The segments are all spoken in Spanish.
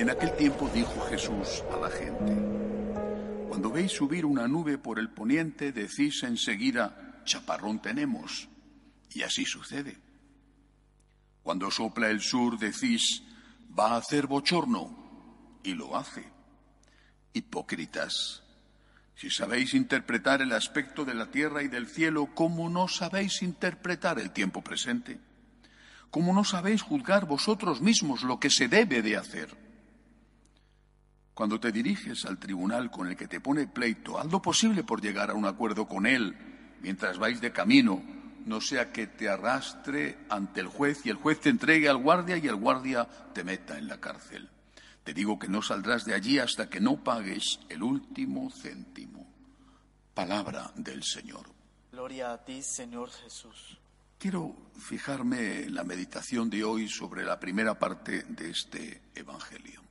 En aquel tiempo dijo Jesús a la gente, cuando veis subir una nube por el poniente, decís enseguida, chaparrón tenemos, y así sucede. Cuando sopla el sur, decís, va a hacer bochorno, y lo hace. Hipócritas, si sabéis interpretar el aspecto de la tierra y del cielo, ¿cómo no sabéis interpretar el tiempo presente? ¿Cómo no sabéis juzgar vosotros mismos lo que se debe de hacer? Cuando te diriges al tribunal con el que te pone pleito, haz lo posible por llegar a un acuerdo con él mientras vais de camino, no sea que te arrastre ante el juez y el juez te entregue al guardia y el guardia te meta en la cárcel. Te digo que no saldrás de allí hasta que no pagues el último céntimo. Palabra del Señor. Gloria a ti, Señor Jesús. Quiero fijarme en la meditación de hoy sobre la primera parte de este Evangelio.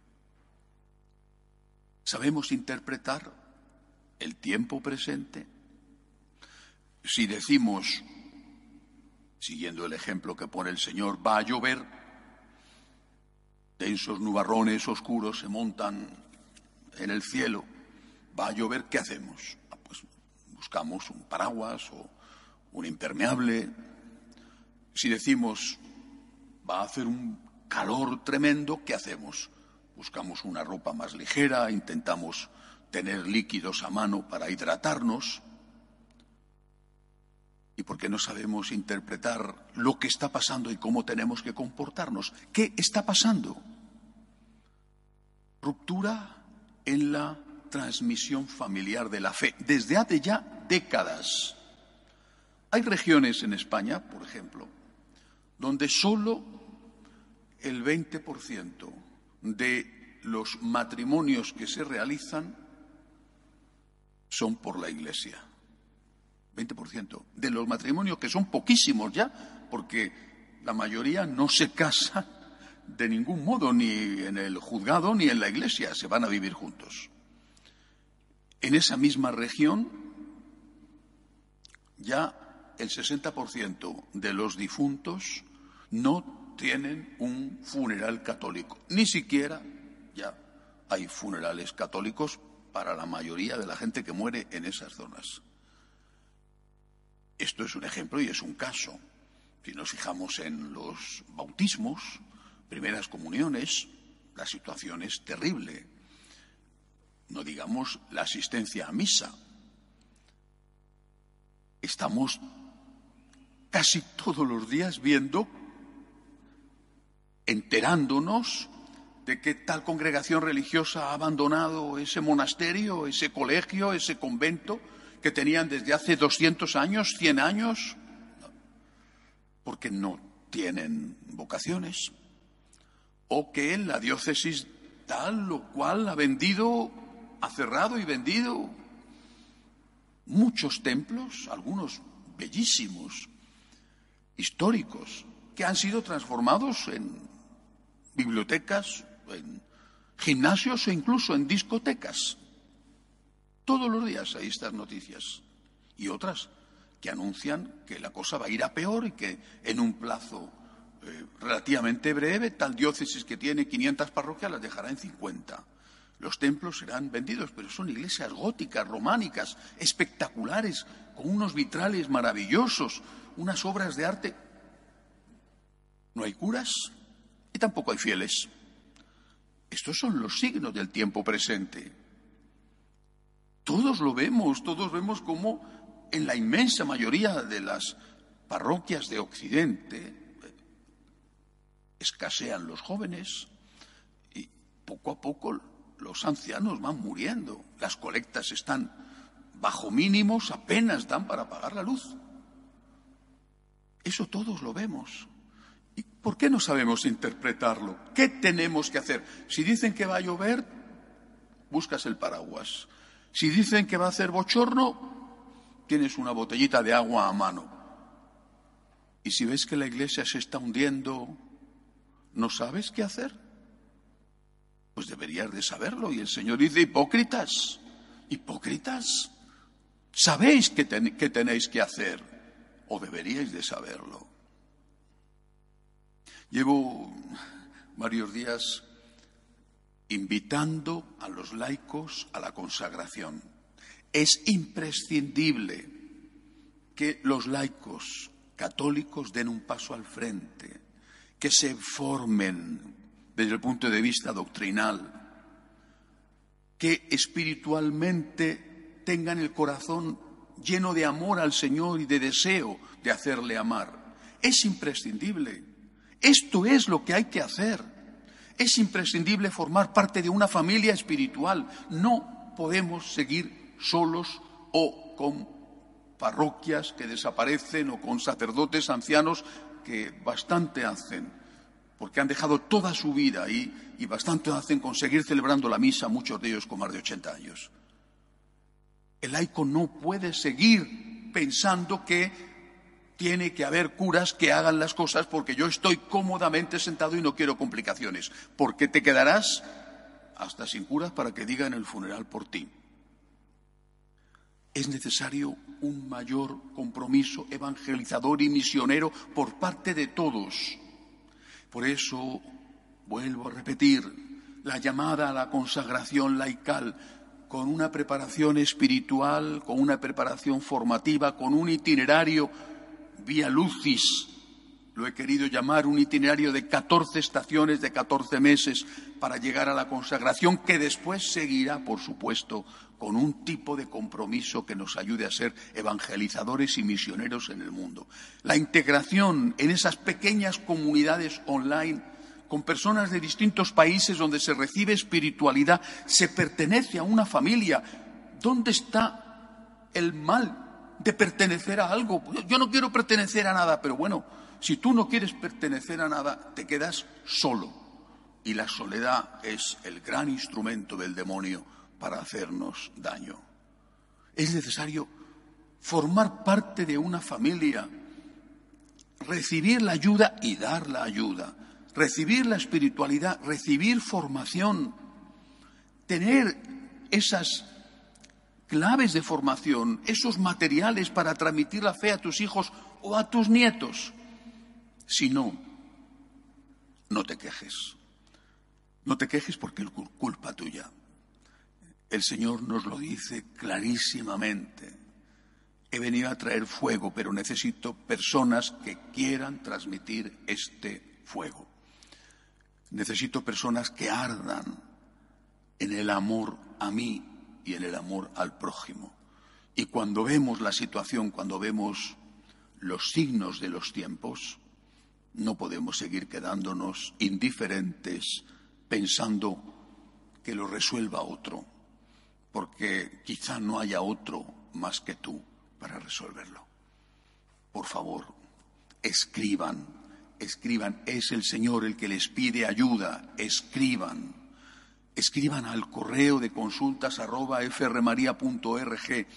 ¿Sabemos interpretar el tiempo presente? Si decimos, siguiendo el ejemplo que pone el Señor, va a llover, densos nubarrones oscuros se montan en el cielo, va a llover, ¿qué hacemos? Ah, pues buscamos un paraguas o un impermeable. Si decimos, va a hacer un calor tremendo, ¿qué hacemos? Buscamos una ropa más ligera, intentamos tener líquidos a mano para hidratarnos. Y porque no sabemos interpretar lo que está pasando y cómo tenemos que comportarnos. ¿Qué está pasando? Ruptura en la transmisión familiar de la fe, desde hace ya décadas. Hay regiones en España, por ejemplo, donde solo el 20% de los matrimonios que se realizan son por la Iglesia. 20%. De los matrimonios que son poquísimos ya, porque la mayoría no se casa de ningún modo, ni en el juzgado ni en la Iglesia, se van a vivir juntos. En esa misma región, ya el 60% de los difuntos no tienen un funeral católico. Ni siquiera ya hay funerales católicos para la mayoría de la gente que muere en esas zonas. Esto es un ejemplo y es un caso. Si nos fijamos en los bautismos, primeras comuniones, la situación es terrible. No digamos la asistencia a misa. Estamos casi todos los días viendo enterándonos de que tal congregación religiosa ha abandonado ese monasterio, ese colegio, ese convento que tenían desde hace 200 años, 100 años, porque no tienen vocaciones, o que la diócesis tal o cual ha vendido, ha cerrado y vendido muchos templos, algunos bellísimos, históricos, que han sido transformados en bibliotecas, en gimnasios e incluso en discotecas. Todos los días hay estas noticias y otras que anuncian que la cosa va a ir a peor y que en un plazo eh, relativamente breve tal diócesis que tiene 500 parroquias las dejará en 50. Los templos serán vendidos, pero son iglesias góticas, románicas, espectaculares, con unos vitrales maravillosos, unas obras de arte. ¿No hay curas? Tampoco hay fieles. Estos son los signos del tiempo presente. Todos lo vemos, todos vemos cómo en la inmensa mayoría de las parroquias de Occidente eh, escasean los jóvenes y poco a poco los ancianos van muriendo, las colectas están bajo mínimos, apenas dan para pagar la luz. Eso todos lo vemos. ¿Y por qué no sabemos interpretarlo? ¿Qué tenemos que hacer? Si dicen que va a llover, buscas el paraguas. Si dicen que va a hacer bochorno, tienes una botellita de agua a mano. Y si ves que la iglesia se está hundiendo, ¿no sabes qué hacer? Pues deberías de saberlo. Y el Señor dice, hipócritas, hipócritas, sabéis qué, tenéis que hacer, o deberíais de saberlo. Llevo varios días invitando a los laicos a la consagración. Es imprescindible que los laicos católicos den un paso al frente, que se formen desde el punto de vista doctrinal, que espiritualmente tengan el corazón lleno de amor al Señor y de deseo de hacerle amar. Es imprescindible. Esto es lo que hay que hacer. Es imprescindible formar parte de una familia espiritual. No podemos seguir solos o con parroquias que desaparecen o con sacerdotes ancianos que bastante hacen, porque han dejado toda su vida y bastante hacen con seguir celebrando la misa, muchos de ellos con más de 80 años. El laico no puede seguir pensando que tiene que haber curas que hagan las cosas porque yo estoy cómodamente sentado y no quiero complicaciones, porque te quedarás hasta sin curas para que digan el funeral por ti. Es necesario un mayor compromiso evangelizador y misionero por parte de todos. Por eso, vuelvo a repetir, la llamada a la consagración laical con una preparación espiritual, con una preparación formativa, con un itinerario Vía Lucis, lo he querido llamar un itinerario de 14 estaciones de 14 meses para llegar a la consagración, que después seguirá, por supuesto, con un tipo de compromiso que nos ayude a ser evangelizadores y misioneros en el mundo. La integración en esas pequeñas comunidades online con personas de distintos países donde se recibe espiritualidad, se pertenece a una familia. ¿Dónde está el mal de pertenecer a algo. Yo no quiero pertenecer a nada, pero bueno, si tú no quieres pertenecer a nada, te quedas solo. Y la soledad es el gran instrumento del demonio para hacernos daño. Es necesario formar parte de una familia, recibir la ayuda y dar la ayuda, recibir la espiritualidad, recibir formación, tener esas claves de formación, esos materiales para transmitir la fe a tus hijos o a tus nietos. Si no, no te quejes. No te quejes porque es culpa tuya. El Señor nos lo dice clarísimamente. He venido a traer fuego, pero necesito personas que quieran transmitir este fuego. Necesito personas que ardan en el amor a mí y en el amor al prójimo. Y cuando vemos la situación, cuando vemos los signos de los tiempos, no podemos seguir quedándonos indiferentes pensando que lo resuelva otro, porque quizá no haya otro más que tú para resolverlo. Por favor, escriban, escriban, es el Señor el que les pide ayuda, escriban escriban al correo de consultas arroba frmaria.org.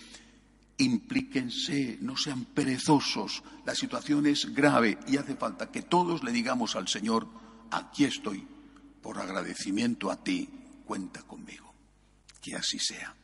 Implíquense, no sean perezosos. La situación es grave y hace falta que todos le digamos al Señor, aquí estoy, por agradecimiento a ti, cuenta conmigo. Que así sea.